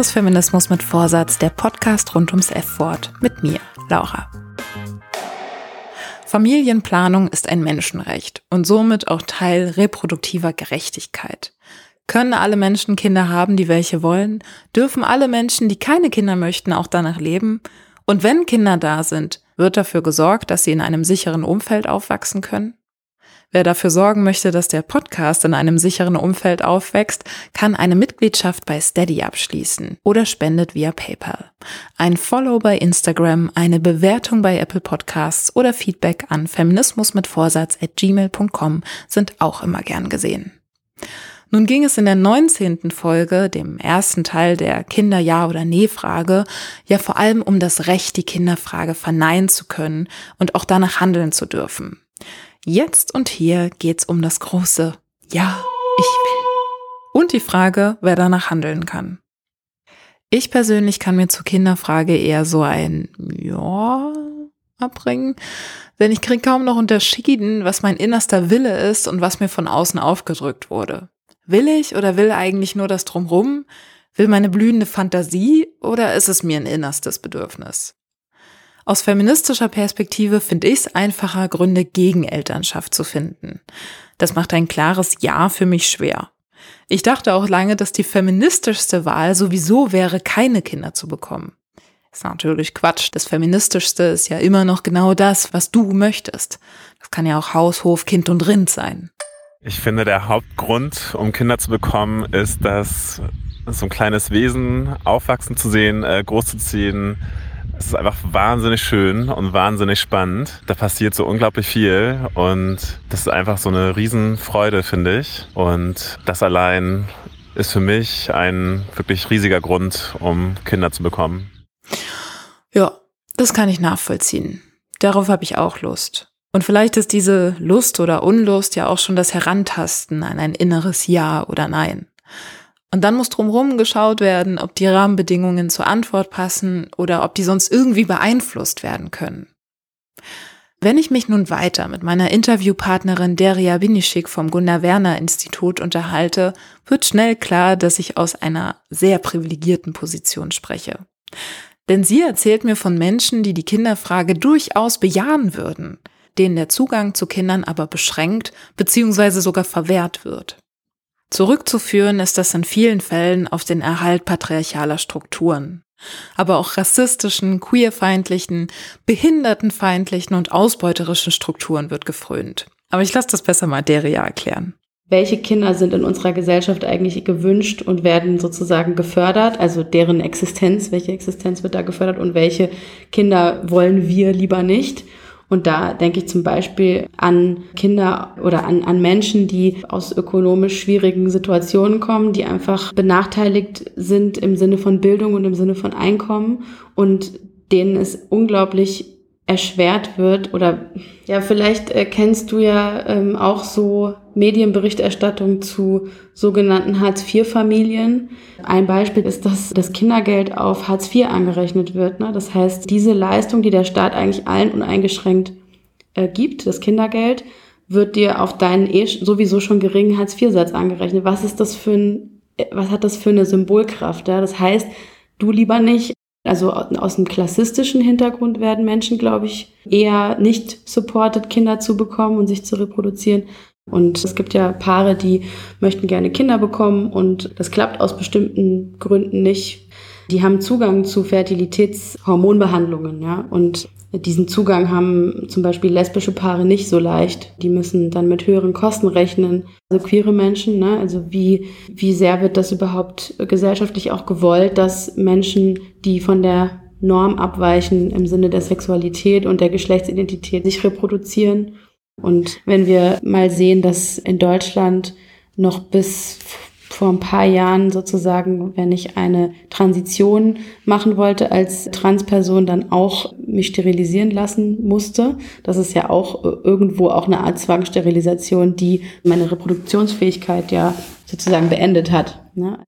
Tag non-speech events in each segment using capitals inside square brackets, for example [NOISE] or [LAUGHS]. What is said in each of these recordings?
Ist Feminismus mit Vorsatz, der Podcast rund ums F-Wort mit mir, Laura. Familienplanung ist ein Menschenrecht und somit auch Teil reproduktiver Gerechtigkeit. Können alle Menschen Kinder haben, die welche wollen? Dürfen alle Menschen, die keine Kinder möchten, auch danach leben? Und wenn Kinder da sind, wird dafür gesorgt, dass sie in einem sicheren Umfeld aufwachsen können? Wer dafür sorgen möchte, dass der Podcast in einem sicheren Umfeld aufwächst, kann eine Mitgliedschaft bei Steady abschließen oder spendet via PayPal. Ein Follow bei Instagram, eine Bewertung bei Apple Podcasts oder Feedback an feminismusmitvorsatz at gmail.com sind auch immer gern gesehen. Nun ging es in der 19. Folge, dem ersten Teil der Kinder-Ja- oder Nee-Frage, ja vor allem um das Recht, die Kinderfrage verneinen zu können und auch danach handeln zu dürfen. Jetzt und hier geht's um das große Ja, ich will. Und die Frage, wer danach handeln kann. Ich persönlich kann mir zur Kinderfrage eher so ein Ja abbringen, denn ich kriege kaum noch unterschieden, was mein innerster Wille ist und was mir von außen aufgedrückt wurde. Will ich oder will eigentlich nur das Drumrum? Will meine blühende Fantasie oder ist es mir ein innerstes Bedürfnis? Aus feministischer Perspektive finde ich es einfacher, Gründe gegen Elternschaft zu finden. Das macht ein klares Ja für mich schwer. Ich dachte auch lange, dass die feministischste Wahl sowieso wäre, keine Kinder zu bekommen. Ist natürlich Quatsch. Das feministischste ist ja immer noch genau das, was du möchtest. Das kann ja auch Haus, Hof, Kind und Rind sein. Ich finde, der Hauptgrund, um Kinder zu bekommen, ist, dass so ein kleines Wesen aufwachsen zu sehen, äh, großzuziehen, es ist einfach wahnsinnig schön und wahnsinnig spannend. Da passiert so unglaublich viel und das ist einfach so eine Riesenfreude, finde ich. Und das allein ist für mich ein wirklich riesiger Grund, um Kinder zu bekommen. Ja, das kann ich nachvollziehen. Darauf habe ich auch Lust. Und vielleicht ist diese Lust oder Unlust ja auch schon das Herantasten an ein inneres Ja oder Nein. Und dann muss drumherum geschaut werden, ob die Rahmenbedingungen zur Antwort passen oder ob die sonst irgendwie beeinflusst werden können. Wenn ich mich nun weiter mit meiner Interviewpartnerin Deria Binischik vom Gunnar Werner Institut unterhalte, wird schnell klar, dass ich aus einer sehr privilegierten Position spreche. Denn sie erzählt mir von Menschen, die die Kinderfrage durchaus bejahen würden, denen der Zugang zu Kindern aber beschränkt bzw. sogar verwehrt wird. Zurückzuführen ist das in vielen Fällen auf den Erhalt patriarchaler Strukturen, aber auch rassistischen, queerfeindlichen, behindertenfeindlichen und ausbeuterischen Strukturen wird gefrönt. Aber ich lasse das besser mal Deria erklären. Welche Kinder sind in unserer Gesellschaft eigentlich gewünscht und werden sozusagen gefördert? Also deren Existenz, welche Existenz wird da gefördert und welche Kinder wollen wir lieber nicht? Und da denke ich zum Beispiel an Kinder oder an, an Menschen, die aus ökonomisch schwierigen Situationen kommen, die einfach benachteiligt sind im Sinne von Bildung und im Sinne von Einkommen und denen es unglaublich erschwert wird oder ja, vielleicht äh, kennst du ja ähm, auch so Medienberichterstattung zu sogenannten Hartz-IV-Familien. Ein Beispiel ist, dass das Kindergeld auf Hartz IV angerechnet wird. Ne? Das heißt, diese Leistung, die der Staat eigentlich allen uneingeschränkt äh, gibt, das Kindergeld, wird dir auf deinen eh sowieso schon geringen Hartz-IV-Satz angerechnet. Was ist das für ein, äh, was hat das für eine Symbolkraft? Ja? Das heißt, du lieber nicht also aus einem klassistischen Hintergrund werden Menschen, glaube ich, eher nicht supported, Kinder zu bekommen und sich zu reproduzieren. Und es gibt ja Paare, die möchten gerne Kinder bekommen und das klappt aus bestimmten Gründen nicht. Die haben Zugang zu Fertilitätshormonbehandlungen, ja. Und diesen Zugang haben zum Beispiel lesbische Paare nicht so leicht. Die müssen dann mit höheren Kosten rechnen. Also queere Menschen, ne? also wie, wie sehr wird das überhaupt gesellschaftlich auch gewollt, dass Menschen, die von der Norm abweichen im Sinne der Sexualität und der Geschlechtsidentität sich reproduzieren. Und wenn wir mal sehen, dass in Deutschland noch bis vor ein paar Jahren sozusagen, wenn ich eine Transition machen wollte als Transperson, dann auch mich sterilisieren lassen musste. Das ist ja auch irgendwo auch eine Art Zwangssterilisation, die meine Reproduktionsfähigkeit ja sozusagen beendet hat. Ne?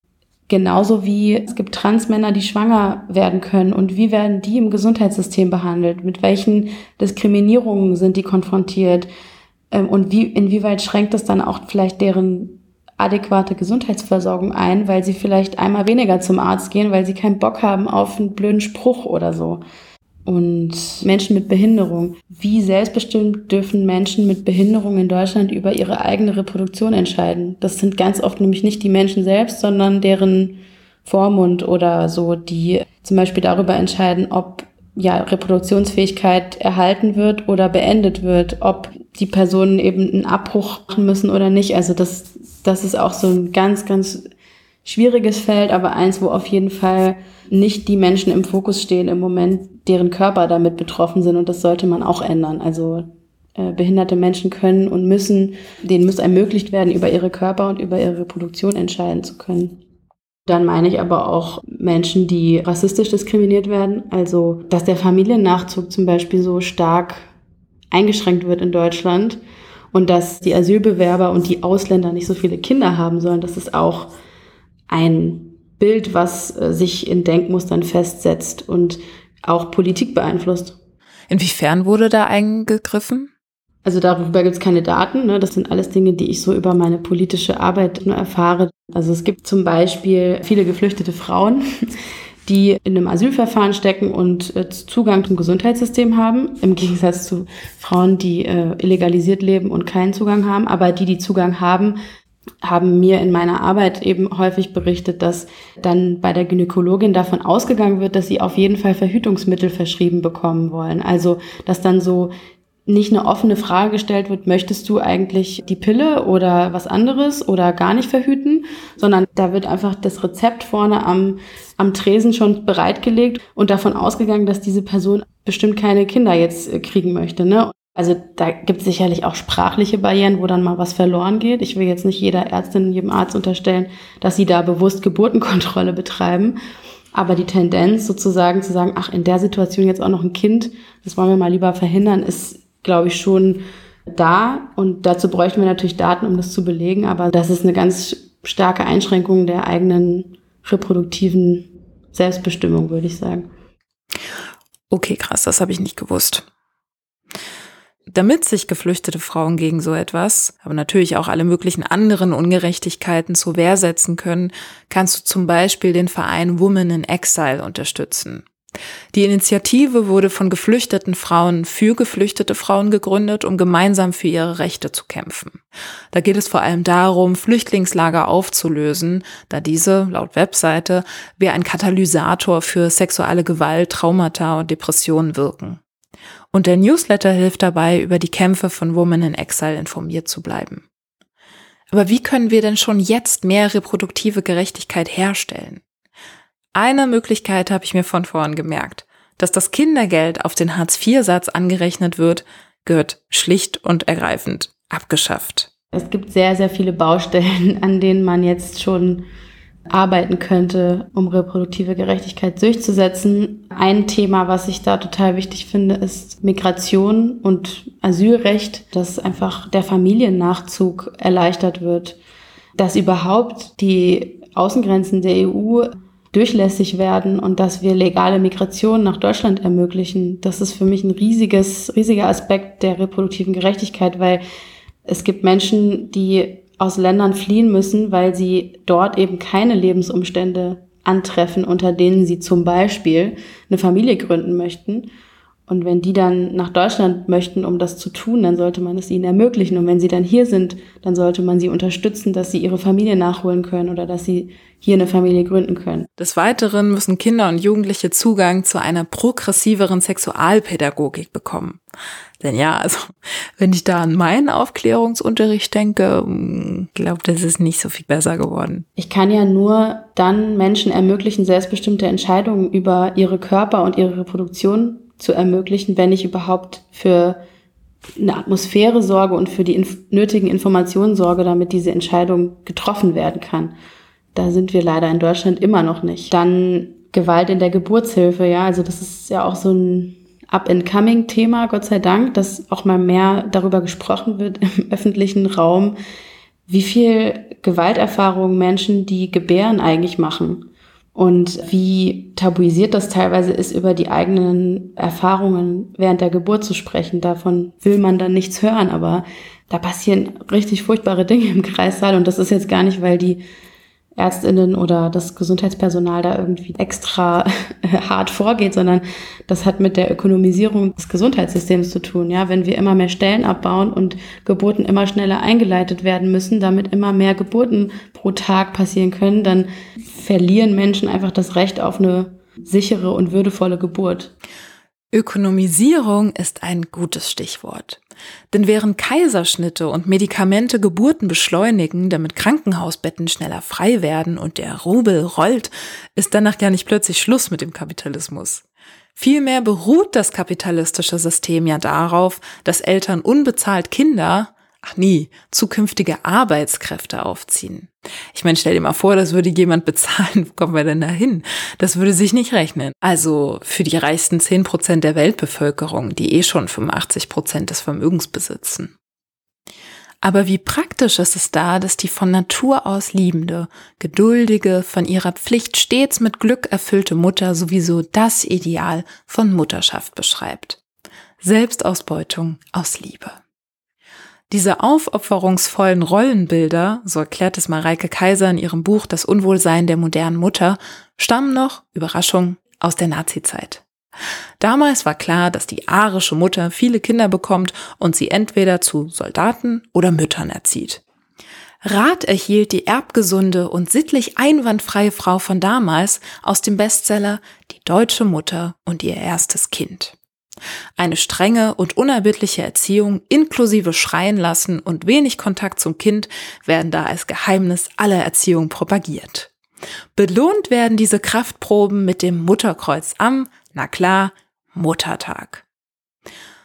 Genauso wie es gibt Transmänner, die schwanger werden können und wie werden die im Gesundheitssystem behandelt? Mit welchen Diskriminierungen sind die konfrontiert? Ähm, und wie, inwieweit schränkt es dann auch vielleicht deren adäquate Gesundheitsversorgung ein, weil sie vielleicht einmal weniger zum Arzt gehen, weil sie keinen Bock haben auf einen blöden Spruch oder so. Und Menschen mit Behinderung. Wie selbstbestimmt dürfen Menschen mit Behinderung in Deutschland über ihre eigene Reproduktion entscheiden? Das sind ganz oft nämlich nicht die Menschen selbst, sondern deren Vormund oder so, die zum Beispiel darüber entscheiden, ob ja, Reproduktionsfähigkeit erhalten wird oder beendet wird, ob die Personen eben einen Abbruch machen müssen oder nicht. Also das, das ist auch so ein ganz, ganz schwieriges Feld, aber eins, wo auf jeden Fall nicht die Menschen im Fokus stehen im Moment, deren Körper damit betroffen sind und das sollte man auch ändern. Also äh, behinderte Menschen können und müssen, denen muss ermöglicht werden, über ihre Körper und über ihre Reproduktion entscheiden zu können. Dann meine ich aber auch Menschen, die rassistisch diskriminiert werden. Also, dass der Familiennachzug zum Beispiel so stark eingeschränkt wird in Deutschland und dass die Asylbewerber und die Ausländer nicht so viele Kinder haben sollen. Das ist auch ein Bild, was äh, sich in Denkmustern festsetzt und auch Politik beeinflusst. Inwiefern wurde da eingegriffen? Also darüber gibt es keine Daten. Ne? Das sind alles Dinge, die ich so über meine politische Arbeit nur erfahre. Also es gibt zum Beispiel viele geflüchtete Frauen, die in einem Asylverfahren stecken und äh, Zugang zum Gesundheitssystem haben, im Gegensatz zu Frauen, die äh, illegalisiert leben und keinen Zugang haben. Aber die, die Zugang haben, haben mir in meiner Arbeit eben häufig berichtet, dass dann bei der Gynäkologin davon ausgegangen wird, dass sie auf jeden Fall Verhütungsmittel verschrieben bekommen wollen. Also, dass dann so nicht eine offene Frage gestellt wird, möchtest du eigentlich die Pille oder was anderes oder gar nicht verhüten, sondern da wird einfach das Rezept vorne am, am Tresen schon bereitgelegt und davon ausgegangen, dass diese Person bestimmt keine Kinder jetzt äh, kriegen möchte. Ne? Also da gibt es sicherlich auch sprachliche Barrieren, wo dann mal was verloren geht. Ich will jetzt nicht jeder Ärztin, jedem Arzt unterstellen, dass sie da bewusst Geburtenkontrolle betreiben. Aber die Tendenz sozusagen zu sagen, ach, in der Situation jetzt auch noch ein Kind, das wollen wir mal lieber verhindern, ist glaube ich, schon da. Und dazu bräuchten wir natürlich Daten, um das zu belegen. Aber das ist eine ganz starke Einschränkung der eigenen reproduktiven Selbstbestimmung, würde ich sagen. Okay, krass, das habe ich nicht gewusst. Damit sich geflüchtete Frauen gegen so etwas, aber natürlich auch alle möglichen anderen Ungerechtigkeiten zur Wehr setzen können, kannst du zum Beispiel den Verein Women in Exile unterstützen. Die Initiative wurde von geflüchteten Frauen für geflüchtete Frauen gegründet, um gemeinsam für ihre Rechte zu kämpfen. Da geht es vor allem darum, Flüchtlingslager aufzulösen, da diese, laut Webseite, wie ein Katalysator für sexuelle Gewalt, Traumata und Depressionen wirken. Und der Newsletter hilft dabei, über die Kämpfe von Women in Exile informiert zu bleiben. Aber wie können wir denn schon jetzt mehr reproduktive Gerechtigkeit herstellen? Eine Möglichkeit habe ich mir von vorn gemerkt. Dass das Kindergeld auf den Hartz-IV-Satz angerechnet wird, gehört schlicht und ergreifend abgeschafft. Es gibt sehr, sehr viele Baustellen, [LAUGHS] an denen man jetzt schon arbeiten könnte, um reproduktive Gerechtigkeit durchzusetzen. Ein Thema, was ich da total wichtig finde, ist Migration und Asylrecht, dass einfach der Familiennachzug erleichtert wird, dass überhaupt die Außengrenzen der EU durchlässig werden und dass wir legale Migration nach Deutschland ermöglichen. Das ist für mich ein riesiges, riesiger Aspekt der reproduktiven Gerechtigkeit, weil es gibt Menschen, die aus Ländern fliehen müssen, weil sie dort eben keine Lebensumstände antreffen, unter denen sie zum Beispiel eine Familie gründen möchten. Und wenn die dann nach Deutschland möchten, um das zu tun, dann sollte man es ihnen ermöglichen. Und wenn sie dann hier sind, dann sollte man sie unterstützen, dass sie ihre Familie nachholen können oder dass sie hier eine Familie gründen können. Des Weiteren müssen Kinder und Jugendliche Zugang zu einer progressiveren Sexualpädagogik bekommen. Denn ja, also wenn ich da an meinen Aufklärungsunterricht denke, hm, glaube, das ist nicht so viel besser geworden. Ich kann ja nur dann Menschen ermöglichen, selbstbestimmte Entscheidungen über ihre Körper und ihre Reproduktion zu ermöglichen, wenn ich überhaupt für eine Atmosphäre sorge und für die inf nötigen Informationen sorge, damit diese Entscheidung getroffen werden kann. Da sind wir leider in Deutschland immer noch nicht. Dann Gewalt in der Geburtshilfe, ja, also das ist ja auch so ein Up-and-Coming-Thema, Gott sei Dank, dass auch mal mehr darüber gesprochen wird im [LAUGHS] öffentlichen Raum, wie viel Gewalterfahrung Menschen, die gebären, eigentlich machen. Und wie tabuisiert das teilweise ist, über die eigenen Erfahrungen während der Geburt zu sprechen. Davon will man dann nichts hören, aber da passieren richtig furchtbare Dinge im Kreissaal und das ist jetzt gar nicht, weil die Ärztinnen oder das Gesundheitspersonal da irgendwie extra [LAUGHS] hart vorgeht, sondern das hat mit der Ökonomisierung des Gesundheitssystems zu tun. Ja, wenn wir immer mehr Stellen abbauen und Geburten immer schneller eingeleitet werden müssen, damit immer mehr Geburten pro Tag passieren können, dann verlieren Menschen einfach das Recht auf eine sichere und würdevolle Geburt. Ökonomisierung ist ein gutes Stichwort. Denn während Kaiserschnitte und Medikamente Geburten beschleunigen, damit Krankenhausbetten schneller frei werden und der Rubel rollt, ist danach gar nicht plötzlich Schluss mit dem Kapitalismus. Vielmehr beruht das kapitalistische System ja darauf, dass Eltern unbezahlt Kinder, ach nie, zukünftige Arbeitskräfte aufziehen. Ich meine, stell dir mal vor, das würde jemand [LAUGHS] bezahlen, wo kommen wir denn da hin? Das würde sich nicht rechnen. Also für die reichsten 10 Prozent der Weltbevölkerung, die eh schon 85 Prozent des Vermögens besitzen. Aber wie praktisch ist es da, dass die von Natur aus liebende, geduldige, von ihrer Pflicht stets mit Glück erfüllte Mutter sowieso das Ideal von Mutterschaft beschreibt. Selbstausbeutung aus Liebe. Diese aufopferungsvollen Rollenbilder, so erklärt es Mareike Kaiser in ihrem Buch Das Unwohlsein der modernen Mutter, stammen noch, Überraschung, aus der Nazizeit. Damals war klar, dass die arische Mutter viele Kinder bekommt und sie entweder zu Soldaten oder Müttern erzieht. Rat erhielt die erbgesunde und sittlich einwandfreie Frau von damals aus dem Bestseller Die deutsche Mutter und ihr erstes Kind. Eine strenge und unerbittliche Erziehung inklusive Schreien lassen und wenig Kontakt zum Kind werden da als Geheimnis aller Erziehung propagiert. Belohnt werden diese Kraftproben mit dem Mutterkreuz am, na klar, Muttertag.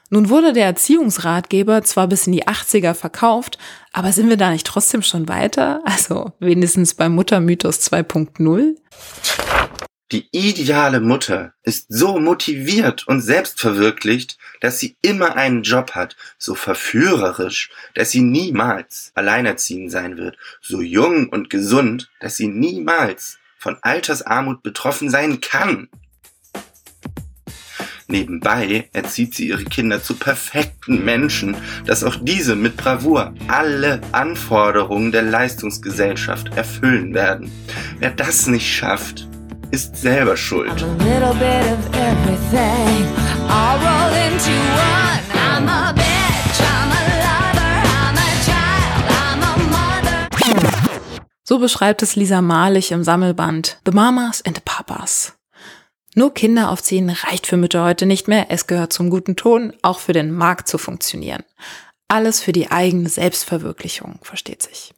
Nun wurde der Erziehungsratgeber zwar bis in die 80er verkauft, aber sind wir da nicht trotzdem schon weiter? Also wenigstens beim Muttermythos 2.0? Die ideale Mutter ist so motiviert und selbstverwirklicht, dass sie immer einen Job hat, so verführerisch, dass sie niemals alleinerziehend sein wird, so jung und gesund, dass sie niemals von Altersarmut betroffen sein kann. Nebenbei erzieht sie ihre Kinder zu perfekten Menschen, dass auch diese mit Bravour alle Anforderungen der Leistungsgesellschaft erfüllen werden. Wer das nicht schafft, ist selber schuld. So beschreibt es Lisa Malich im Sammelband The Mamas and the Papas. Nur Kinder aufziehen reicht für Mütter heute nicht mehr. Es gehört zum guten Ton, auch für den Markt zu funktionieren. Alles für die eigene Selbstverwirklichung, versteht sich.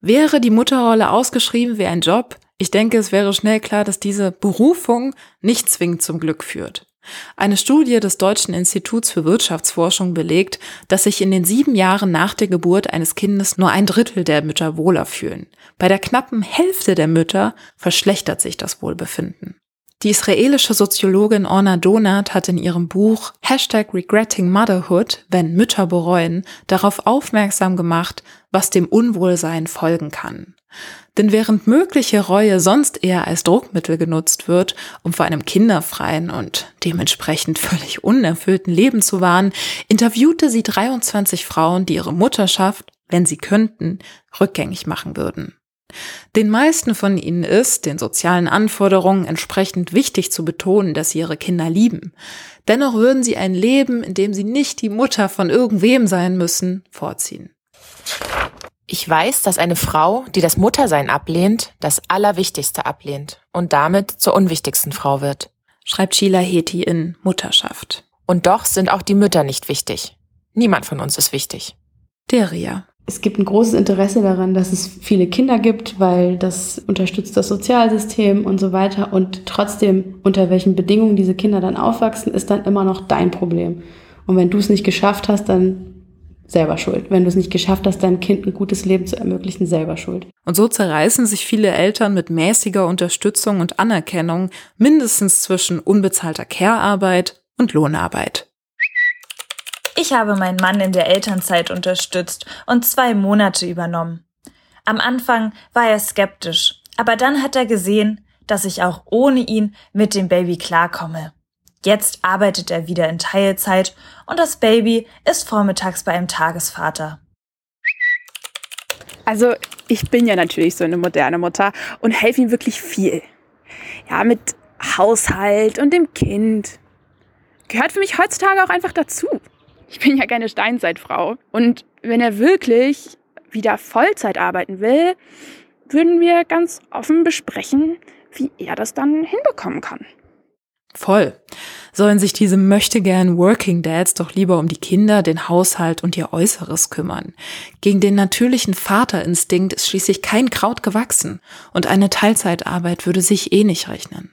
Wäre die Mutterrolle ausgeschrieben wie ein Job, ich denke, es wäre schnell klar, dass diese Berufung nicht zwingend zum Glück führt. Eine Studie des Deutschen Instituts für Wirtschaftsforschung belegt, dass sich in den sieben Jahren nach der Geburt eines Kindes nur ein Drittel der Mütter wohler fühlen. Bei der knappen Hälfte der Mütter verschlechtert sich das Wohlbefinden. Die israelische Soziologin Orna Donat hat in ihrem Buch Hashtag Regretting Motherhood, wenn Mütter bereuen, darauf aufmerksam gemacht, was dem Unwohlsein folgen kann. Denn während mögliche Reue sonst eher als Druckmittel genutzt wird, um vor einem kinderfreien und dementsprechend [LAUGHS] völlig unerfüllten Leben zu warnen, interviewte sie 23 Frauen, die ihre Mutterschaft, wenn sie könnten, rückgängig machen würden. Den meisten von ihnen ist, den sozialen Anforderungen entsprechend wichtig zu betonen, dass sie ihre Kinder lieben. Dennoch würden sie ein Leben, in dem sie nicht die Mutter von irgendwem sein müssen, vorziehen. Ich weiß, dass eine Frau, die das Muttersein ablehnt, das Allerwichtigste ablehnt und damit zur unwichtigsten Frau wird. Schreibt Sheila Heti in Mutterschaft. Und doch sind auch die Mütter nicht wichtig. Niemand von uns ist wichtig. Deria. Es gibt ein großes Interesse daran, dass es viele Kinder gibt, weil das unterstützt das Sozialsystem und so weiter. Und trotzdem, unter welchen Bedingungen diese Kinder dann aufwachsen, ist dann immer noch dein Problem. Und wenn du es nicht geschafft hast, dann selber schuld. Wenn du es nicht geschafft hast, deinem Kind ein gutes Leben zu ermöglichen, selber schuld. Und so zerreißen sich viele Eltern mit mäßiger Unterstützung und Anerkennung mindestens zwischen unbezahlter Care-Arbeit und Lohnarbeit. Ich habe meinen Mann in der Elternzeit unterstützt und zwei Monate übernommen. Am Anfang war er skeptisch, aber dann hat er gesehen, dass ich auch ohne ihn mit dem Baby klarkomme. Jetzt arbeitet er wieder in Teilzeit und das Baby ist vormittags bei einem Tagesvater. Also ich bin ja natürlich so eine moderne Mutter und helfe ihm wirklich viel. Ja, mit Haushalt und dem Kind. Gehört für mich heutzutage auch einfach dazu. Ich bin ja keine Steinzeitfrau. Und wenn er wirklich wieder Vollzeit arbeiten will, würden wir ganz offen besprechen, wie er das dann hinbekommen kann. Voll. Sollen sich diese möchtegern Working Dads doch lieber um die Kinder, den Haushalt und ihr Äußeres kümmern. Gegen den natürlichen Vaterinstinkt ist schließlich kein Kraut gewachsen und eine Teilzeitarbeit würde sich eh nicht rechnen.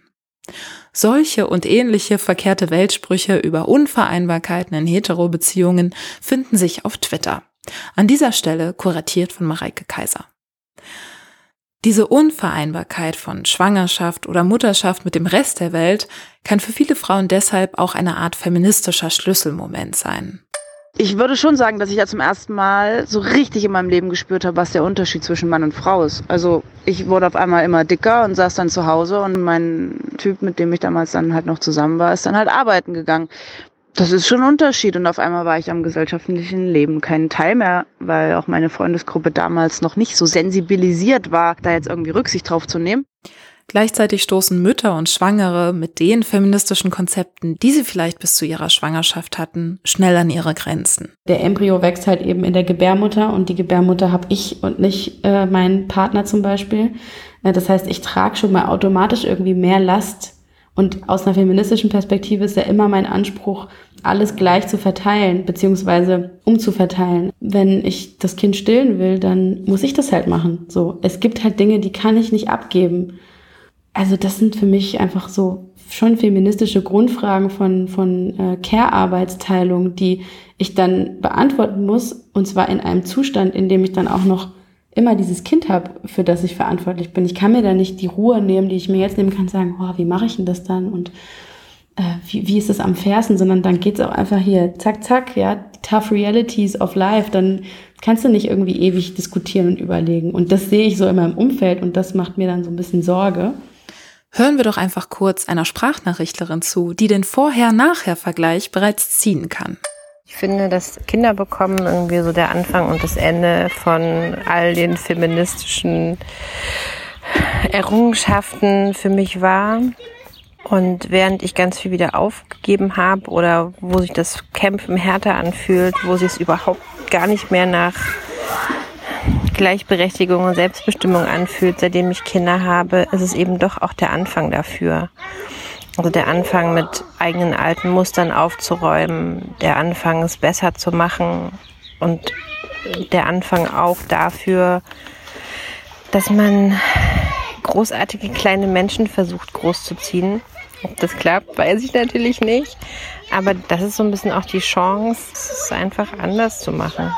Solche und ähnliche verkehrte Weltsprüche über Unvereinbarkeiten in Hetero-Beziehungen finden sich auf Twitter. An dieser Stelle kuratiert von Mareike Kaiser. Diese Unvereinbarkeit von Schwangerschaft oder Mutterschaft mit dem Rest der Welt kann für viele Frauen deshalb auch eine Art feministischer Schlüsselmoment sein. Ich würde schon sagen, dass ich ja zum ersten Mal so richtig in meinem Leben gespürt habe, was der Unterschied zwischen Mann und Frau ist. Also ich wurde auf einmal immer dicker und saß dann zu Hause und mein Typ, mit dem ich damals dann halt noch zusammen war, ist dann halt arbeiten gegangen. Das ist schon ein Unterschied und auf einmal war ich am gesellschaftlichen Leben kein Teil mehr, weil auch meine Freundesgruppe damals noch nicht so sensibilisiert war, da jetzt irgendwie Rücksicht drauf zu nehmen. Gleichzeitig stoßen Mütter und Schwangere mit den feministischen Konzepten, die sie vielleicht bis zu ihrer Schwangerschaft hatten, schnell an ihre Grenzen. Der Embryo wächst halt eben in der Gebärmutter und die Gebärmutter habe ich und nicht äh, mein Partner zum Beispiel. Äh, das heißt, ich trage schon mal automatisch irgendwie mehr Last und aus einer feministischen Perspektive ist ja immer mein Anspruch, alles gleich zu verteilen, beziehungsweise umzuverteilen. Wenn ich das Kind stillen will, dann muss ich das halt machen. So, es gibt halt Dinge, die kann ich nicht abgeben. Also das sind für mich einfach so schon feministische Grundfragen von, von äh, Care-Arbeitsteilung, die ich dann beantworten muss, und zwar in einem Zustand, in dem ich dann auch noch immer dieses Kind habe, für das ich verantwortlich bin. Ich kann mir da nicht die Ruhe nehmen, die ich mir jetzt nehmen kann, sagen, oh, wie mache ich denn das dann und äh, wie, wie ist es am fairsten, sondern dann geht's auch einfach hier, zack, zack, ja, tough realities of life, dann kannst du nicht irgendwie ewig diskutieren und überlegen. Und das sehe ich so in meinem Umfeld und das macht mir dann so ein bisschen Sorge. Hören wir doch einfach kurz einer Sprachnachrichtlerin zu, die den Vorher-Nachher-Vergleich bereits ziehen kann. Ich finde, dass Kinder bekommen irgendwie so der Anfang und das Ende von all den feministischen Errungenschaften für mich war. Und während ich ganz viel wieder aufgegeben habe oder wo sich das Kämpfen härter anfühlt, wo sich es überhaupt gar nicht mehr nach Gleichberechtigung und Selbstbestimmung anfühlt, seitdem ich Kinder habe, ist es eben doch auch der Anfang dafür. Also der Anfang mit eigenen alten Mustern aufzuräumen, der Anfang es besser zu machen und der Anfang auch dafür, dass man großartige kleine Menschen versucht großzuziehen. Ob das klappt, weiß ich natürlich nicht. Aber das ist so ein bisschen auch die Chance, es einfach anders zu machen.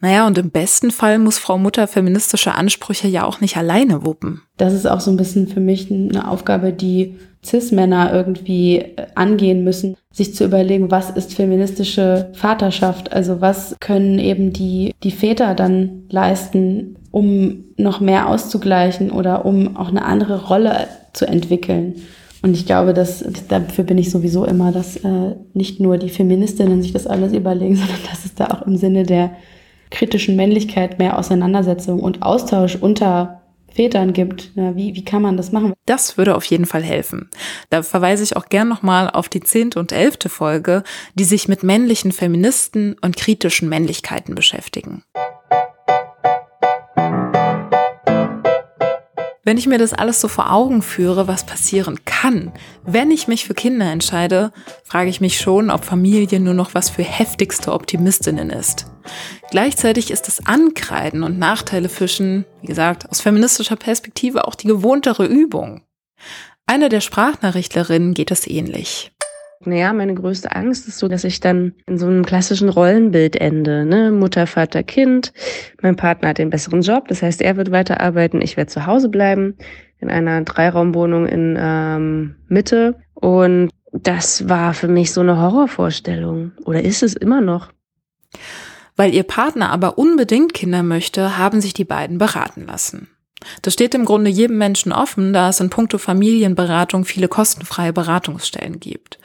Naja, und im besten Fall muss Frau Mutter feministische Ansprüche ja auch nicht alleine wuppen. Das ist auch so ein bisschen für mich eine Aufgabe, die CIS-Männer irgendwie äh, angehen müssen, sich zu überlegen, was ist feministische Vaterschaft? Also was können eben die, die Väter dann leisten, um noch mehr auszugleichen oder um auch eine andere Rolle zu entwickeln? Und ich glaube, dass dafür bin ich sowieso immer, dass äh, nicht nur die Feministinnen sich das alles überlegen, [LAUGHS] sondern dass es da auch im Sinne der kritischen Männlichkeit mehr Auseinandersetzung und Austausch unter Vätern gibt. Ja, wie, wie kann man das machen? Das würde auf jeden Fall helfen. Da verweise ich auch gern nochmal auf die zehnte und elfte Folge, die sich mit männlichen Feministen und kritischen Männlichkeiten beschäftigen. Wenn ich mir das alles so vor Augen führe, was passieren kann, wenn ich mich für Kinder entscheide, frage ich mich schon, ob Familie nur noch was für heftigste Optimistinnen ist. Gleichzeitig ist das Ankreiden und Nachteile fischen, wie gesagt, aus feministischer Perspektive auch die gewohntere Übung. Einer der Sprachnachrichtlerinnen geht es ähnlich. Naja, meine größte Angst ist so, dass ich dann in so einem klassischen Rollenbild ende. Ne? Mutter, Vater, Kind. Mein Partner hat den besseren Job, das heißt, er wird weiterarbeiten, ich werde zu Hause bleiben, in einer Dreiraumwohnung in ähm, Mitte. Und das war für mich so eine Horrorvorstellung. Oder ist es immer noch? Weil ihr Partner aber unbedingt Kinder möchte, haben sich die beiden beraten lassen. Das steht im Grunde jedem Menschen offen, da es in puncto Familienberatung viele kostenfreie Beratungsstellen gibt.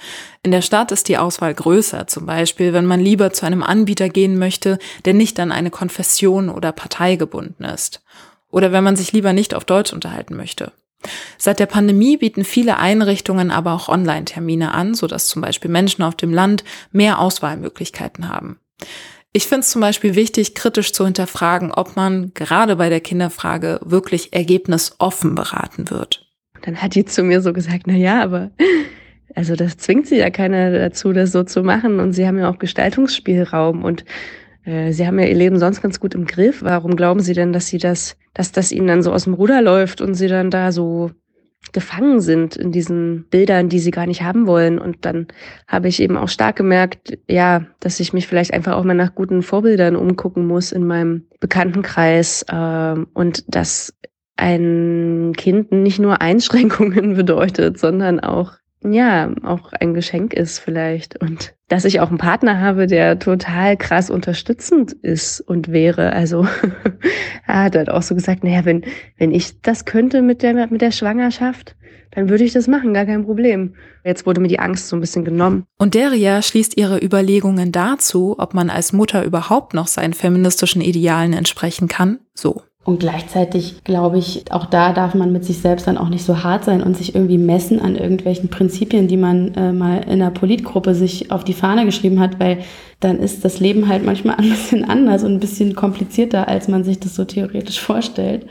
In der Stadt ist die Auswahl größer, zum Beispiel, wenn man lieber zu einem Anbieter gehen möchte, der nicht an eine Konfession oder Partei gebunden ist. Oder wenn man sich lieber nicht auf Deutsch unterhalten möchte. Seit der Pandemie bieten viele Einrichtungen aber auch Online-Termine an, sodass zum Beispiel Menschen auf dem Land mehr Auswahlmöglichkeiten haben. Ich finde es zum Beispiel wichtig, kritisch zu hinterfragen, ob man gerade bei der Kinderfrage wirklich ergebnisoffen beraten wird. Dann hat die zu mir so gesagt, na ja, aber [LAUGHS] also das zwingt sie ja keiner dazu, das so zu machen. Und sie haben ja auch Gestaltungsspielraum und äh, sie haben ja ihr Leben sonst ganz gut im Griff. Warum glauben Sie denn, dass sie das, dass das ihnen dann so aus dem Ruder läuft und sie dann da so gefangen sind in diesen Bildern, die sie gar nicht haben wollen. Und dann habe ich eben auch stark gemerkt, ja, dass ich mich vielleicht einfach auch mal nach guten Vorbildern umgucken muss in meinem Bekanntenkreis äh, und dass ein Kind nicht nur Einschränkungen [LAUGHS] bedeutet, sondern auch ja, auch ein Geschenk ist vielleicht. Und dass ich auch einen Partner habe, der total krass unterstützend ist und wäre. Also [LAUGHS] er hat halt auch so gesagt, naja, wenn, wenn ich das könnte mit der, mit der Schwangerschaft, dann würde ich das machen, gar kein Problem. Jetzt wurde mir die Angst so ein bisschen genommen. Und Deria schließt ihre Überlegungen dazu, ob man als Mutter überhaupt noch seinen feministischen Idealen entsprechen kann, so. Und gleichzeitig glaube ich, auch da darf man mit sich selbst dann auch nicht so hart sein und sich irgendwie messen an irgendwelchen Prinzipien, die man äh, mal in einer Politgruppe sich auf die Fahne geschrieben hat, weil dann ist das Leben halt manchmal [LAUGHS] ein bisschen anders und ein bisschen komplizierter, als man sich das so theoretisch vorstellt.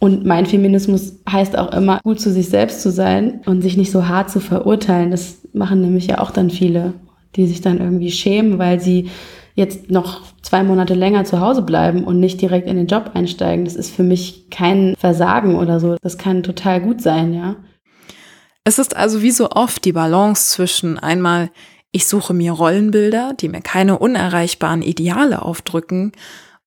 Und mein Feminismus heißt auch immer, gut zu sich selbst zu sein und sich nicht so hart zu verurteilen. Das machen nämlich ja auch dann viele, die sich dann irgendwie schämen, weil sie jetzt noch zwei Monate länger zu Hause bleiben und nicht direkt in den Job einsteigen, das ist für mich kein Versagen oder so. Das kann total gut sein, ja. Es ist also wie so oft die Balance zwischen einmal, ich suche mir Rollenbilder, die mir keine unerreichbaren Ideale aufdrücken,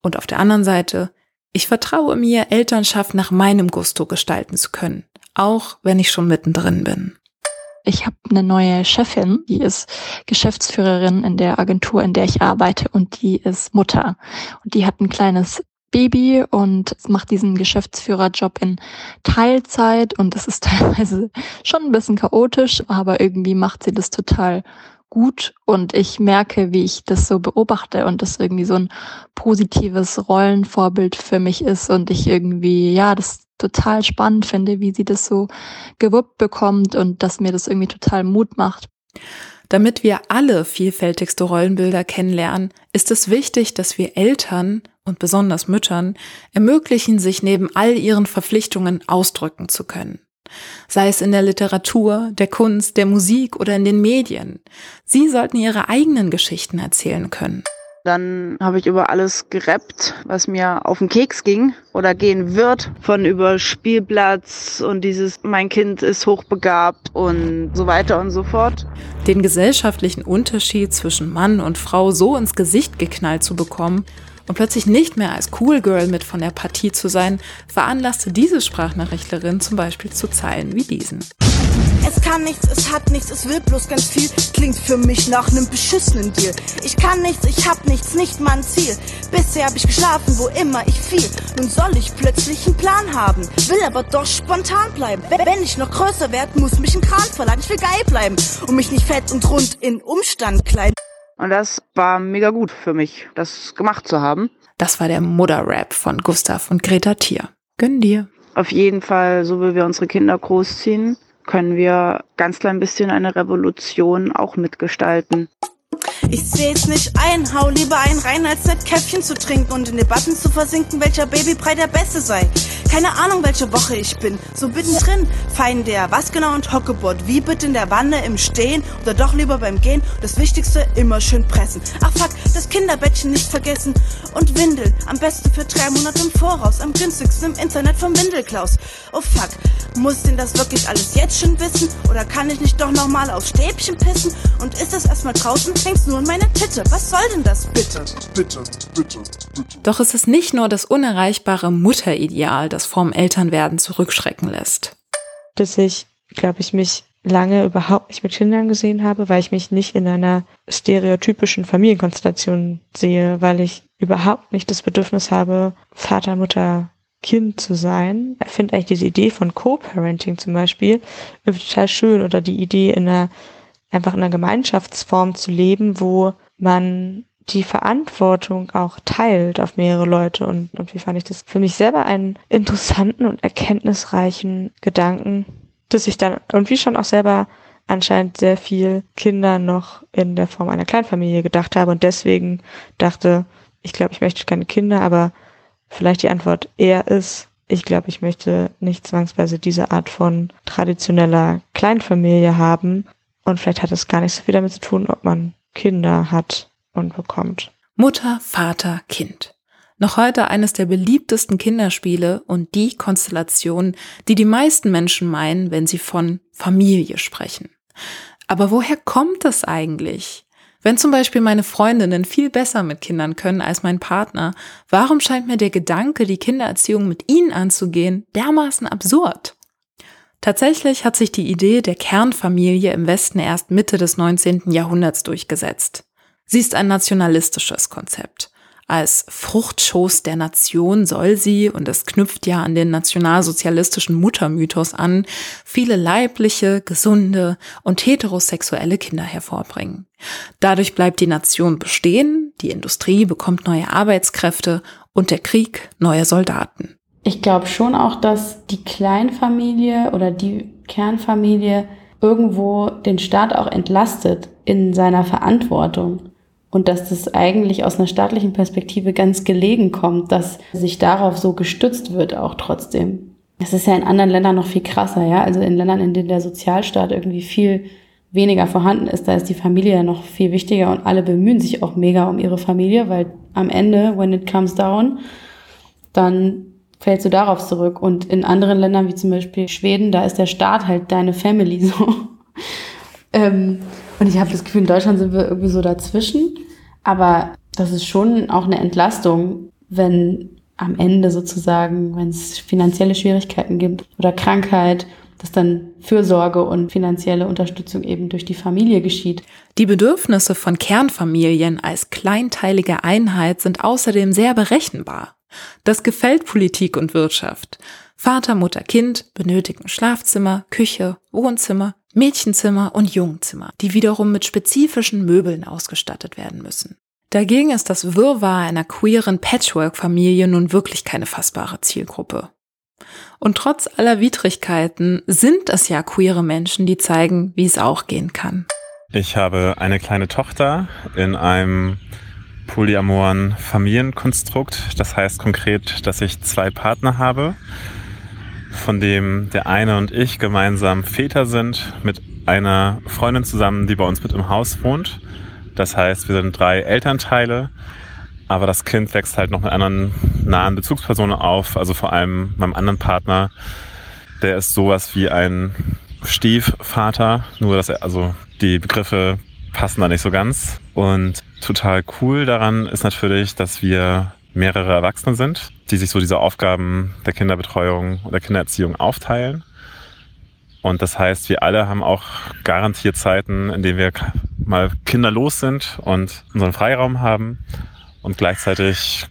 und auf der anderen Seite, ich vertraue mir, Elternschaft nach meinem Gusto gestalten zu können, auch wenn ich schon mittendrin bin. Ich habe eine neue Chefin, die ist Geschäftsführerin in der Agentur, in der ich arbeite und die ist Mutter. Und die hat ein kleines Baby und macht diesen Geschäftsführerjob in Teilzeit und das ist [LAUGHS] teilweise schon ein bisschen chaotisch, aber irgendwie macht sie das total gut und ich merke, wie ich das so beobachte und das irgendwie so ein positives Rollenvorbild für mich ist und ich irgendwie, ja, das total spannend finde, wie sie das so gewuppt bekommt und dass mir das irgendwie total Mut macht. Damit wir alle vielfältigste Rollenbilder kennenlernen, ist es wichtig, dass wir Eltern und besonders Müttern ermöglichen, sich neben all ihren Verpflichtungen ausdrücken zu können. Sei es in der Literatur, der Kunst, der Musik oder in den Medien. Sie sollten ihre eigenen Geschichten erzählen können. Dann habe ich über alles gerappt, was mir auf den Keks ging oder gehen wird. Von über Spielplatz und dieses, mein Kind ist hochbegabt und so weiter und so fort. Den gesellschaftlichen Unterschied zwischen Mann und Frau so ins Gesicht geknallt zu bekommen und plötzlich nicht mehr als Cool Girl mit von der Partie zu sein, veranlasste diese Sprachnachrichtlerin zum Beispiel zu Zeilen wie diesen. Es kann nichts, es hat nichts, es will bloß ganz viel. Klingt für mich nach nem beschissenen Deal. Ich kann nichts, ich hab nichts, nicht mein Ziel. Bisher hab ich geschlafen, wo immer ich fiel. Nun soll ich plötzlich einen Plan haben, will aber doch spontan bleiben. Wenn ich noch größer werd, muss mich ein Kran verladen. Ich will geil bleiben und mich nicht fett und rund in Umstand kleiden. Und das war mega gut für mich, das gemacht zu haben. Das war der Mutterrap von Gustav und Greta Thier. Gönn dir. Auf jeden Fall, so wie wir unsere Kinder großziehen, können wir ganz klein bisschen eine Revolution auch mitgestalten. Ich seh's nicht ein, hau lieber ein rein, als nett Käffchen zu trinken und in Debatten zu versinken, welcher Babybrei der beste sei. Keine Ahnung, welche Woche ich bin, so mittendrin. Fein der, was genau und Hockeboard, wie bitte in der Wanne, im Stehen oder doch lieber beim Gehen. Das Wichtigste, immer schön pressen. Ach fuck, das Kinderbettchen nicht vergessen. Und Windeln, am besten für drei Monate im Voraus, am günstigsten im Internet vom Windelklaus. Oh fuck, muss denn das wirklich alles jetzt schon wissen? Oder kann ich nicht doch nochmal aufs Stäbchen pissen? Und ist das erstmal draußen, hängt's nur in meine Titte. Was soll denn das bitte? Bitte, bitte, bitte. Doch es ist nicht nur das unerreichbare Mutterideal, das vorm Elternwerden zurückschrecken lässt. Dass ich, glaube ich, mich lange überhaupt nicht mit Kindern gesehen habe, weil ich mich nicht in einer stereotypischen Familienkonstellation sehe, weil ich überhaupt nicht das Bedürfnis habe, Vater, Mutter Kind zu sein. Ich finde eigentlich diese Idee von Co-Parenting zum Beispiel total schön oder die Idee in einer, einfach in einer Gemeinschaftsform zu leben, wo man die Verantwortung auch teilt auf mehrere Leute und, und wie fand ich das? Für mich selber einen interessanten und erkenntnisreichen Gedanken, dass ich dann irgendwie schon auch selber anscheinend sehr viel Kinder noch in der Form einer Kleinfamilie gedacht habe und deswegen dachte, ich glaube, ich möchte keine Kinder, aber vielleicht die Antwort eher ist, ich glaube, ich möchte nicht zwangsweise diese Art von traditioneller Kleinfamilie haben und vielleicht hat es gar nicht so viel damit zu tun, ob man Kinder hat und bekommt. Mutter, Vater, Kind. Noch heute eines der beliebtesten Kinderspiele und die Konstellation, die die meisten Menschen meinen, wenn sie von Familie sprechen. Aber woher kommt das eigentlich? Wenn zum Beispiel meine Freundinnen viel besser mit Kindern können als mein Partner, warum scheint mir der Gedanke, die Kindererziehung mit ihnen anzugehen, dermaßen absurd? Tatsächlich hat sich die Idee der Kernfamilie im Westen erst Mitte des 19. Jahrhunderts durchgesetzt. Sie ist ein nationalistisches Konzept. Als Fruchtschoß der Nation soll sie, und es knüpft ja an den nationalsozialistischen Muttermythos an, viele leibliche, gesunde und heterosexuelle Kinder hervorbringen. Dadurch bleibt die Nation bestehen, die Industrie bekommt neue Arbeitskräfte und der Krieg neue Soldaten. Ich glaube schon auch, dass die Kleinfamilie oder die Kernfamilie irgendwo den Staat auch entlastet in seiner Verantwortung und dass das eigentlich aus einer staatlichen Perspektive ganz gelegen kommt, dass sich darauf so gestützt wird auch trotzdem. Das ist ja in anderen Ländern noch viel krasser, ja. Also in Ländern, in denen der Sozialstaat irgendwie viel weniger vorhanden ist, da ist die Familie ja noch viel wichtiger und alle bemühen sich auch mega um ihre Familie, weil am Ende, when it comes down, dann fällst du darauf zurück. Und in anderen Ländern, wie zum Beispiel Schweden, da ist der Staat halt deine Family so. [LAUGHS] ähm, und ich habe das Gefühl, in Deutschland sind wir irgendwie so dazwischen. Aber das ist schon auch eine Entlastung, wenn am Ende sozusagen, wenn es finanzielle Schwierigkeiten gibt oder Krankheit, dass dann Fürsorge und finanzielle Unterstützung eben durch die Familie geschieht. Die Bedürfnisse von Kernfamilien als kleinteilige Einheit sind außerdem sehr berechenbar. Das gefällt Politik und Wirtschaft. Vater, Mutter, Kind benötigen Schlafzimmer, Küche, Wohnzimmer, Mädchenzimmer und Jungzimmer, die wiederum mit spezifischen Möbeln ausgestattet werden müssen. Dagegen ist das Wirrwarr einer queeren Patchwork-Familie nun wirklich keine fassbare Zielgruppe. Und trotz aller Widrigkeiten sind es ja queere Menschen, die zeigen, wie es auch gehen kann. Ich habe eine kleine Tochter in einem polyamoren Familienkonstrukt. Das heißt konkret, dass ich zwei Partner habe von dem der eine und ich gemeinsam Väter sind, mit einer Freundin zusammen, die bei uns mit im Haus wohnt. Das heißt, wir sind drei Elternteile, aber das Kind wächst halt noch mit anderen nahen Bezugspersonen auf, also vor allem meinem anderen Partner. Der ist sowas wie ein Stiefvater, nur dass er, also die Begriffe passen da nicht so ganz. Und total cool daran ist natürlich, dass wir mehrere Erwachsene sind, die sich so diese Aufgaben der Kinderbetreuung oder Kindererziehung aufteilen. Und das heißt, wir alle haben auch garantiert Zeiten, in denen wir mal kinderlos sind und unseren Freiraum haben. Und gleichzeitig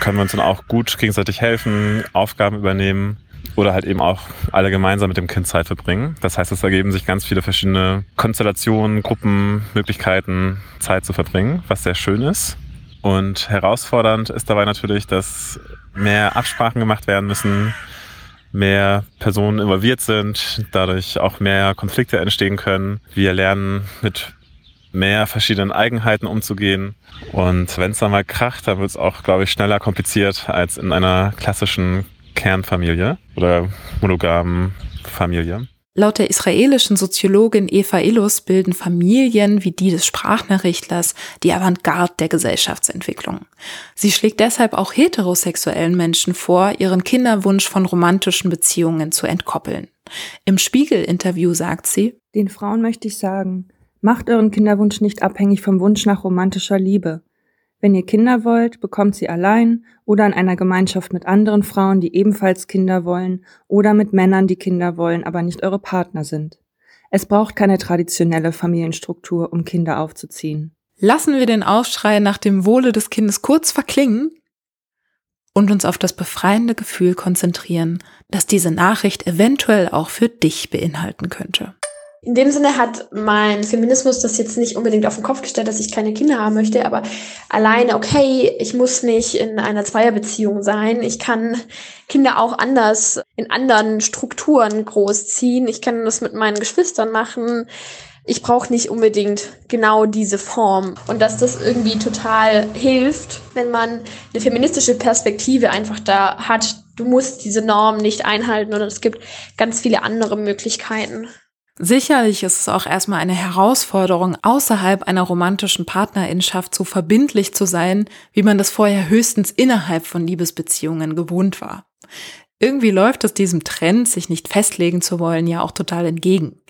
können wir uns dann auch gut gegenseitig helfen, Aufgaben übernehmen oder halt eben auch alle gemeinsam mit dem Kind Zeit verbringen. Das heißt, es ergeben sich ganz viele verschiedene Konstellationen, Gruppen, Möglichkeiten, Zeit zu verbringen, was sehr schön ist. Und herausfordernd ist dabei natürlich, dass mehr Absprachen gemacht werden müssen, mehr Personen involviert sind, dadurch auch mehr Konflikte entstehen können. Wir lernen mit mehr verschiedenen Eigenheiten umzugehen. Und wenn es dann mal kracht, dann wird es auch, glaube ich, schneller kompliziert als in einer klassischen Kernfamilie oder monogamen Familie. Laut der israelischen Soziologin Eva Illus bilden Familien wie die des Sprachnachrichtlers die Avantgarde der Gesellschaftsentwicklung. Sie schlägt deshalb auch heterosexuellen Menschen vor, ihren Kinderwunsch von romantischen Beziehungen zu entkoppeln. Im Spiegel-Interview sagt sie, Den Frauen möchte ich sagen, macht euren Kinderwunsch nicht abhängig vom Wunsch nach romantischer Liebe. Wenn ihr Kinder wollt, bekommt sie allein oder in einer Gemeinschaft mit anderen Frauen, die ebenfalls Kinder wollen, oder mit Männern, die Kinder wollen, aber nicht eure Partner sind. Es braucht keine traditionelle Familienstruktur, um Kinder aufzuziehen. Lassen wir den Aufschrei nach dem Wohle des Kindes kurz verklingen und uns auf das befreiende Gefühl konzentrieren, dass diese Nachricht eventuell auch für dich beinhalten könnte. In dem Sinne hat mein Feminismus das jetzt nicht unbedingt auf den Kopf gestellt, dass ich keine Kinder haben möchte, aber alleine, okay, ich muss nicht in einer Zweierbeziehung sein. Ich kann Kinder auch anders in anderen Strukturen großziehen. Ich kann das mit meinen Geschwistern machen. Ich brauche nicht unbedingt genau diese Form. Und dass das irgendwie total hilft, wenn man eine feministische Perspektive einfach da hat. Du musst diese Norm nicht einhalten und es gibt ganz viele andere Möglichkeiten. Sicherlich ist es auch erstmal eine Herausforderung, außerhalb einer romantischen Partnerinschaft so verbindlich zu sein, wie man das vorher höchstens innerhalb von Liebesbeziehungen gewohnt war. Irgendwie läuft es diesem Trend, sich nicht festlegen zu wollen, ja auch total entgegen.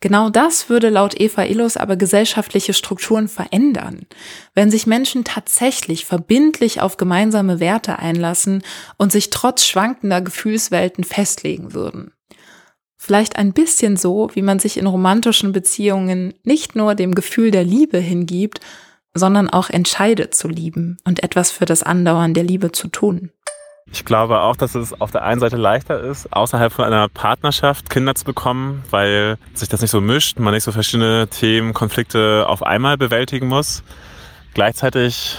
Genau das würde laut Eva Illos aber gesellschaftliche Strukturen verändern, wenn sich Menschen tatsächlich verbindlich auf gemeinsame Werte einlassen und sich trotz schwankender Gefühlswelten festlegen würden. Vielleicht ein bisschen so, wie man sich in romantischen Beziehungen nicht nur dem Gefühl der Liebe hingibt, sondern auch entscheidet zu lieben und etwas für das Andauern der Liebe zu tun. Ich glaube auch, dass es auf der einen Seite leichter ist, außerhalb von einer Partnerschaft Kinder zu bekommen, weil sich das nicht so mischt, man nicht so verschiedene Themen, Konflikte auf einmal bewältigen muss. Gleichzeitig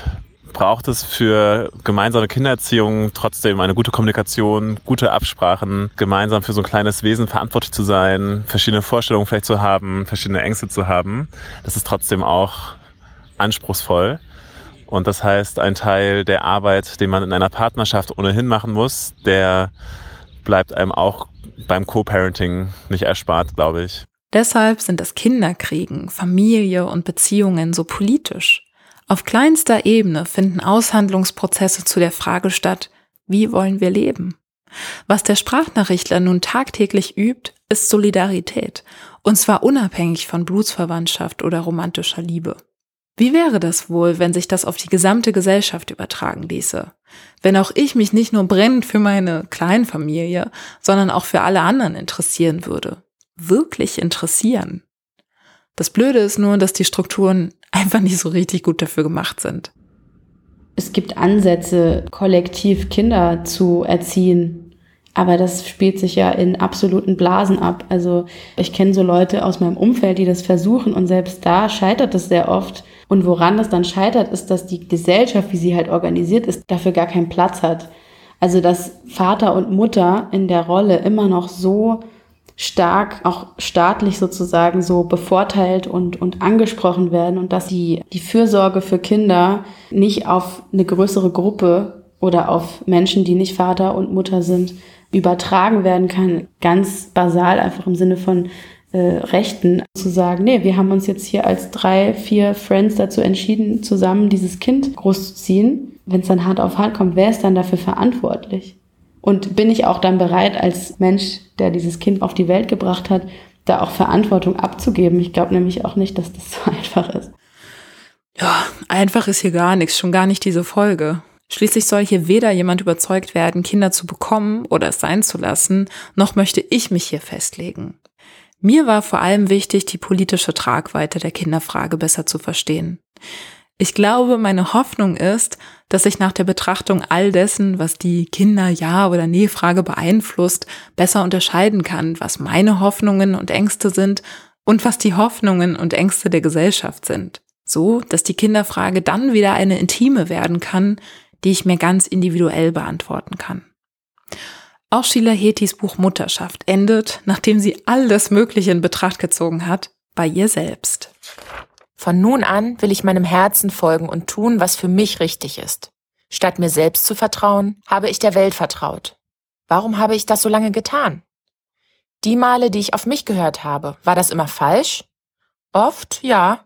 braucht es für gemeinsame Kindererziehung trotzdem eine gute Kommunikation, gute Absprachen, gemeinsam für so ein kleines Wesen verantwortlich zu sein, verschiedene Vorstellungen vielleicht zu haben, verschiedene Ängste zu haben. Das ist trotzdem auch anspruchsvoll. Und das heißt, ein Teil der Arbeit, den man in einer Partnerschaft ohnehin machen muss, der bleibt einem auch beim Co-Parenting nicht erspart, glaube ich. Deshalb sind das Kinderkriegen, Familie und Beziehungen so politisch. Auf kleinster Ebene finden Aushandlungsprozesse zu der Frage statt, wie wollen wir leben? Was der Sprachnachrichtler nun tagtäglich übt, ist Solidarität, und zwar unabhängig von Blutsverwandtschaft oder romantischer Liebe. Wie wäre das wohl, wenn sich das auf die gesamte Gesellschaft übertragen ließe? Wenn auch ich mich nicht nur brennend für meine Kleinfamilie, sondern auch für alle anderen interessieren würde. Wirklich interessieren. Das Blöde ist nur, dass die Strukturen einfach nicht so richtig gut dafür gemacht sind. Es gibt Ansätze, kollektiv Kinder zu erziehen, aber das spielt sich ja in absoluten Blasen ab. Also ich kenne so Leute aus meinem Umfeld, die das versuchen und selbst da scheitert es sehr oft. Und woran das dann scheitert, ist, dass die Gesellschaft, wie sie halt organisiert ist, dafür gar keinen Platz hat. Also dass Vater und Mutter in der Rolle immer noch so stark auch staatlich sozusagen so bevorteilt und, und angesprochen werden und dass die, die Fürsorge für Kinder nicht auf eine größere Gruppe oder auf Menschen, die nicht Vater und Mutter sind, übertragen werden kann. Ganz basal einfach im Sinne von äh, Rechten zu sagen, nee, wir haben uns jetzt hier als drei, vier Friends dazu entschieden, zusammen dieses Kind großzuziehen. Wenn es dann hart auf hart kommt, wer ist dann dafür verantwortlich? Und bin ich auch dann bereit, als Mensch, der dieses Kind auf die Welt gebracht hat, da auch Verantwortung abzugeben? Ich glaube nämlich auch nicht, dass das [LAUGHS] so einfach ist. Ja, einfach ist hier gar nichts, schon gar nicht diese Folge. Schließlich soll hier weder jemand überzeugt werden, Kinder zu bekommen oder es sein zu lassen, noch möchte ich mich hier festlegen. Mir war vor allem wichtig, die politische Tragweite der Kinderfrage besser zu verstehen. Ich glaube, meine Hoffnung ist, dass ich nach der Betrachtung all dessen, was die Kinder-Ja- oder Nee-Frage beeinflusst, besser unterscheiden kann, was meine Hoffnungen und Ängste sind und was die Hoffnungen und Ängste der Gesellschaft sind. So, dass die Kinderfrage dann wieder eine intime werden kann, die ich mir ganz individuell beantworten kann. Auch Sheila Hetis Buch Mutterschaft endet, nachdem sie all das Mögliche in Betracht gezogen hat, bei ihr selbst. Von nun an will ich meinem Herzen folgen und tun, was für mich richtig ist. Statt mir selbst zu vertrauen, habe ich der Welt vertraut. Warum habe ich das so lange getan? Die Male, die ich auf mich gehört habe, war das immer falsch? Oft, ja.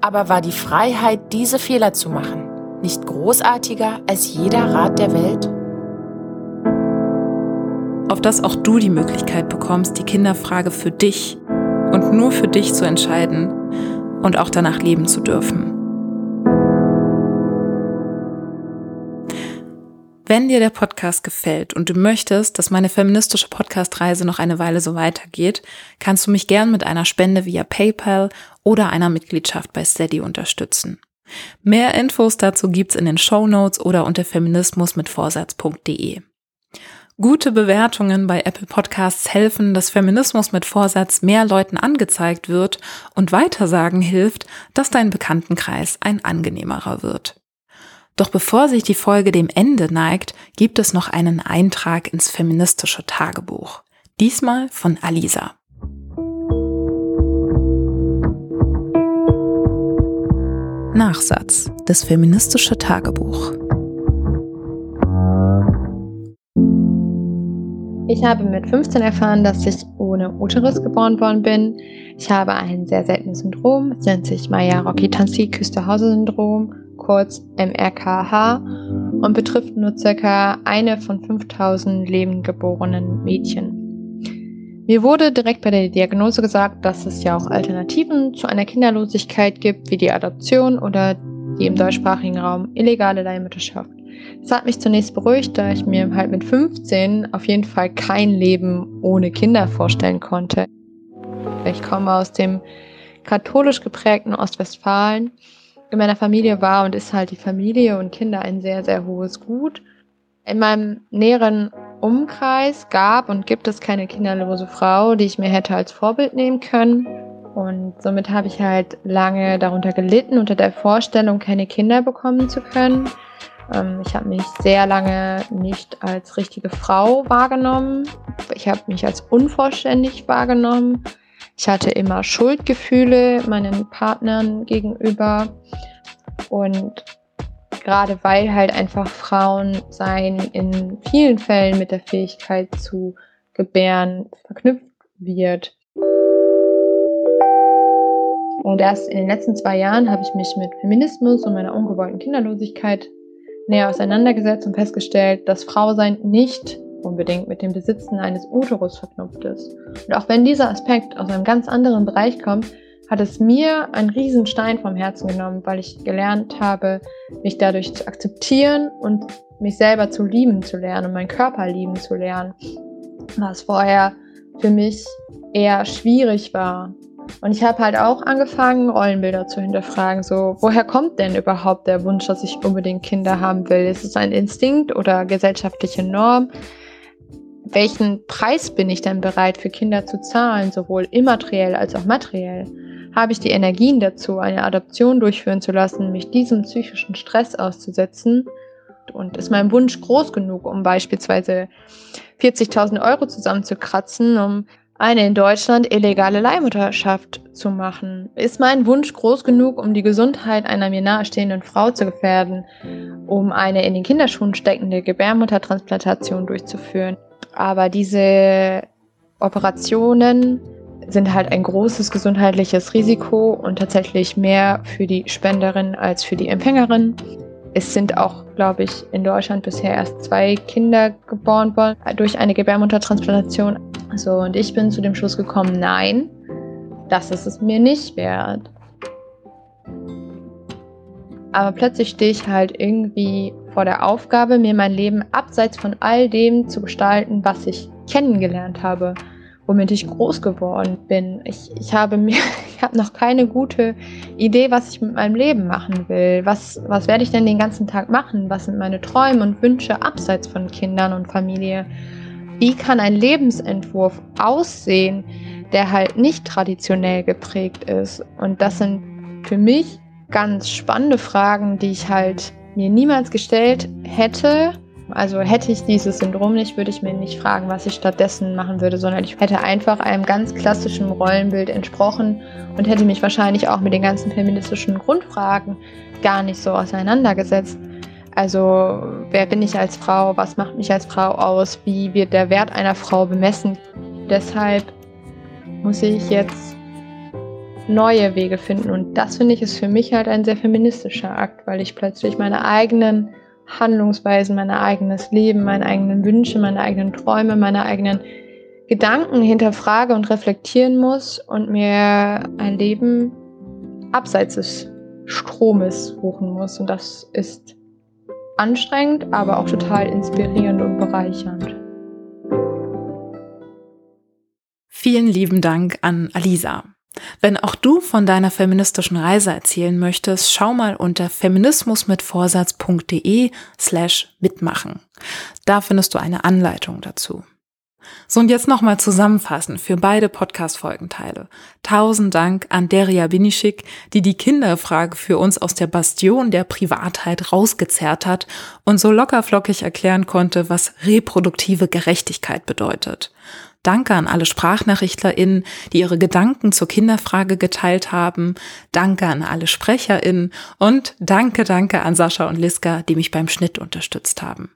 Aber war die Freiheit, diese Fehler zu machen, nicht großartiger als jeder Rat der Welt? Auf dass auch du die Möglichkeit bekommst, die Kinderfrage für dich und nur für dich zu entscheiden und auch danach leben zu dürfen. Wenn dir der Podcast gefällt und du möchtest, dass meine feministische Podcast-Reise noch eine Weile so weitergeht, kannst du mich gern mit einer Spende via PayPal oder einer Mitgliedschaft bei Steady unterstützen. Mehr Infos dazu gibt's in den Show Notes oder unter feminismus mit Vorsatz.de. Gute Bewertungen bei Apple Podcasts helfen, dass Feminismus mit Vorsatz mehr Leuten angezeigt wird und Weitersagen hilft, dass dein Bekanntenkreis ein angenehmerer wird. Doch bevor sich die Folge dem Ende neigt, gibt es noch einen Eintrag ins feministische Tagebuch. Diesmal von Alisa. Nachsatz. Das feministische Tagebuch. Ich habe mit 15 erfahren, dass ich ohne Uterus geboren worden bin. Ich habe ein sehr seltenes Syndrom. Es nennt sich Mayer-Rokitansky-Küsterhause-Syndrom, kurz MRKH, und betrifft nur circa eine von 5000 lebend geborenen Mädchen. Mir wurde direkt bei der Diagnose gesagt, dass es ja auch Alternativen zu einer Kinderlosigkeit gibt, wie die Adoption oder die im deutschsprachigen Raum illegale Leihmutterschaft. Das hat mich zunächst beruhigt, da ich mir halt mit 15 auf jeden Fall kein Leben ohne Kinder vorstellen konnte. Ich komme aus dem katholisch geprägten Ostwestfalen. In meiner Familie war und ist halt die Familie und Kinder ein sehr, sehr hohes Gut. In meinem näheren Umkreis gab und gibt es keine kinderlose Frau, die ich mir hätte als Vorbild nehmen können. Und somit habe ich halt lange darunter gelitten, unter der Vorstellung, keine Kinder bekommen zu können. Ähm, ich habe mich sehr lange nicht als richtige Frau wahrgenommen. Ich habe mich als unvollständig wahrgenommen. Ich hatte immer Schuldgefühle meinen Partnern gegenüber. Und gerade weil halt einfach Frauen sein in vielen Fällen mit der Fähigkeit zu gebären verknüpft wird. Und erst in den letzten zwei Jahren habe ich mich mit Feminismus und meiner ungewollten Kinderlosigkeit näher auseinandergesetzt und festgestellt, dass Frausein nicht unbedingt mit dem Besitzen eines Uterus verknüpft ist. Und auch wenn dieser Aspekt aus einem ganz anderen Bereich kommt, hat es mir einen riesen Stein vom Herzen genommen, weil ich gelernt habe, mich dadurch zu akzeptieren und mich selber zu lieben zu lernen und meinen Körper lieben zu lernen. Was vorher für mich eher schwierig war. Und ich habe halt auch angefangen, Rollenbilder zu hinterfragen. So, woher kommt denn überhaupt der Wunsch, dass ich unbedingt Kinder haben will? Ist es ein Instinkt oder gesellschaftliche Norm? Welchen Preis bin ich denn bereit für Kinder zu zahlen, sowohl immateriell als auch materiell? Habe ich die Energien dazu, eine Adoption durchführen zu lassen, mich diesem psychischen Stress auszusetzen? Und ist mein Wunsch groß genug, um beispielsweise 40.000 Euro zusammenzukratzen, um eine in Deutschland illegale Leihmutterschaft zu machen? Ist mein Wunsch groß genug, um die Gesundheit einer mir nahestehenden Frau zu gefährden, um eine in den Kinderschuhen steckende Gebärmuttertransplantation durchzuführen? Aber diese Operationen sind halt ein großes gesundheitliches Risiko und tatsächlich mehr für die Spenderin als für die Empfängerin. Es sind auch, glaube ich, in Deutschland bisher erst zwei Kinder geboren worden durch eine Gebärmuttertransplantation. So, und ich bin zu dem Schluss gekommen, nein, das ist es mir nicht wert. Aber plötzlich stehe ich halt irgendwie vor der Aufgabe, mir mein Leben abseits von all dem zu gestalten, was ich kennengelernt habe womit ich groß geworden bin. Ich, ich habe mir, [LAUGHS] ich habe noch keine gute Idee, was ich mit meinem Leben machen will. Was, was werde ich denn den ganzen Tag machen? Was sind meine Träume und Wünsche abseits von Kindern und Familie? Wie kann ein Lebensentwurf aussehen, der halt nicht traditionell geprägt ist? Und das sind für mich ganz spannende Fragen, die ich halt mir niemals gestellt hätte also hätte ich dieses Syndrom nicht, würde ich mir nicht fragen, was ich stattdessen machen würde, sondern ich hätte einfach einem ganz klassischen Rollenbild entsprochen und hätte mich wahrscheinlich auch mit den ganzen feministischen Grundfragen gar nicht so auseinandergesetzt. Also wer bin ich als Frau? Was macht mich als Frau aus? Wie wird der Wert einer Frau bemessen? Deshalb muss ich jetzt neue Wege finden. Und das finde ich ist für mich halt ein sehr feministischer Akt, weil ich plötzlich meine eigenen Handlungsweisen, mein eigenes Leben, meine eigenen Wünsche, meine eigenen Träume, meine eigenen Gedanken hinterfrage und reflektieren muss und mir ein Leben abseits des Stromes suchen muss. Und das ist anstrengend, aber auch total inspirierend und bereichernd. Vielen lieben Dank an Alisa. Wenn auch du von deiner feministischen Reise erzählen möchtest, schau mal unter feminismusmitvorsatz.de slash mitmachen. Da findest du eine Anleitung dazu. So und jetzt nochmal zusammenfassen für beide Podcast-Folgenteile. Tausend Dank an Deria Binischik, die die Kinderfrage für uns aus der Bastion der Privatheit rausgezerrt hat und so lockerflockig erklären konnte, was reproduktive Gerechtigkeit bedeutet. Danke an alle SprachnachrichtlerInnen, die ihre Gedanken zur Kinderfrage geteilt haben. Danke an alle SprecherInnen und danke, danke an Sascha und Liska, die mich beim Schnitt unterstützt haben.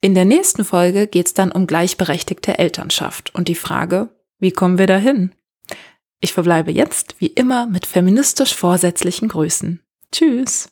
In der nächsten Folge geht es dann um gleichberechtigte Elternschaft und die Frage, wie kommen wir dahin? Ich verbleibe jetzt wie immer mit feministisch vorsätzlichen Grüßen. Tschüss.